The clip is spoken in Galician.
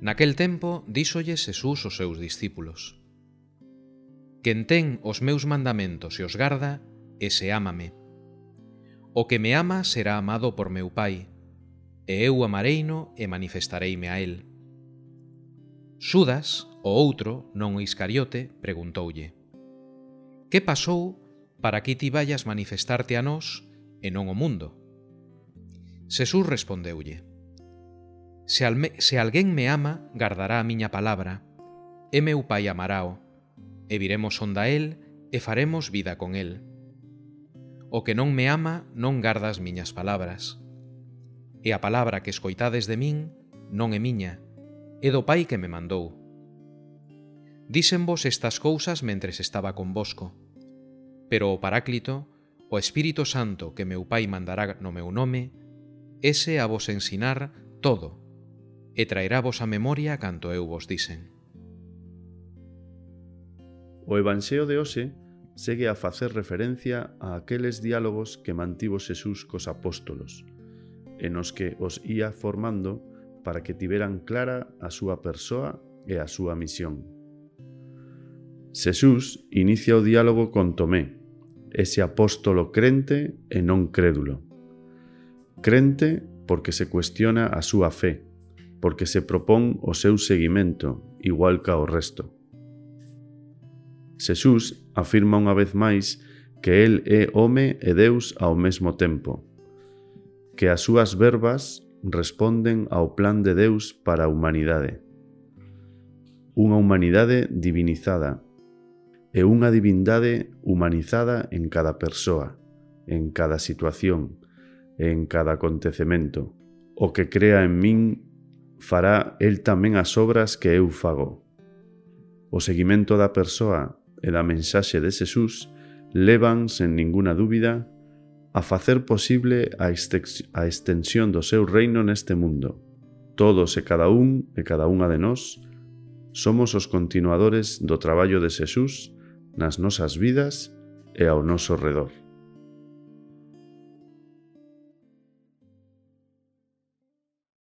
Naquel tempo díxolle Xesús aos seus discípulos: Quen ten os meus mandamentos e os garda, ese ámame. O que me ama será amado por meu Pai, e eu amareino e manifestareime a él. Xudas, o outro, non o Iscariote, preguntoulle: Que pasou para que ti vayas manifestarte a nós e non o mundo? Xesús respondeulle: Se, alme, se alguén me ama, gardará a miña palabra. E meu pai amarao. E viremos onda el, e faremos vida con el. O que non me ama non garda as miñas palabras. E a palabra que escoitades de min non é miña, é do pai que me mandou. Dísenvos estas cousas mentres estaba convosco. Pero o Paráclito, o Espírito Santo que meu pai mandará no meu nome, ese a vos ensinar todo e traerá vos a memoria canto eu vos disen. O Evanxeo de hoxe segue a facer referencia a aqueles diálogos que mantivo Xesús cos apóstolos, en os que os ía formando para que tiveran clara a súa persoa e a súa misión. Xesús inicia o diálogo con Tomé, ese apóstolo crente e non crédulo. Crente porque se cuestiona a súa fe, porque se propón o seu seguimento, igual ca o resto. Xesús afirma unha vez máis que el é home e Deus ao mesmo tempo, que as súas verbas responden ao plan de Deus para a humanidade. Unha humanidade divinizada e unha divindade humanizada en cada persoa, en cada situación, en cada acontecemento, o que crea en min fará el tamén as obras que eu fago. O seguimento da persoa e da mensaxe de Xesús levan, sen ninguna dúbida, a facer posible a extensión do seu reino neste mundo. Todos e cada un e cada unha de nós somos os continuadores do traballo de Xesús nas nosas vidas e ao noso redor.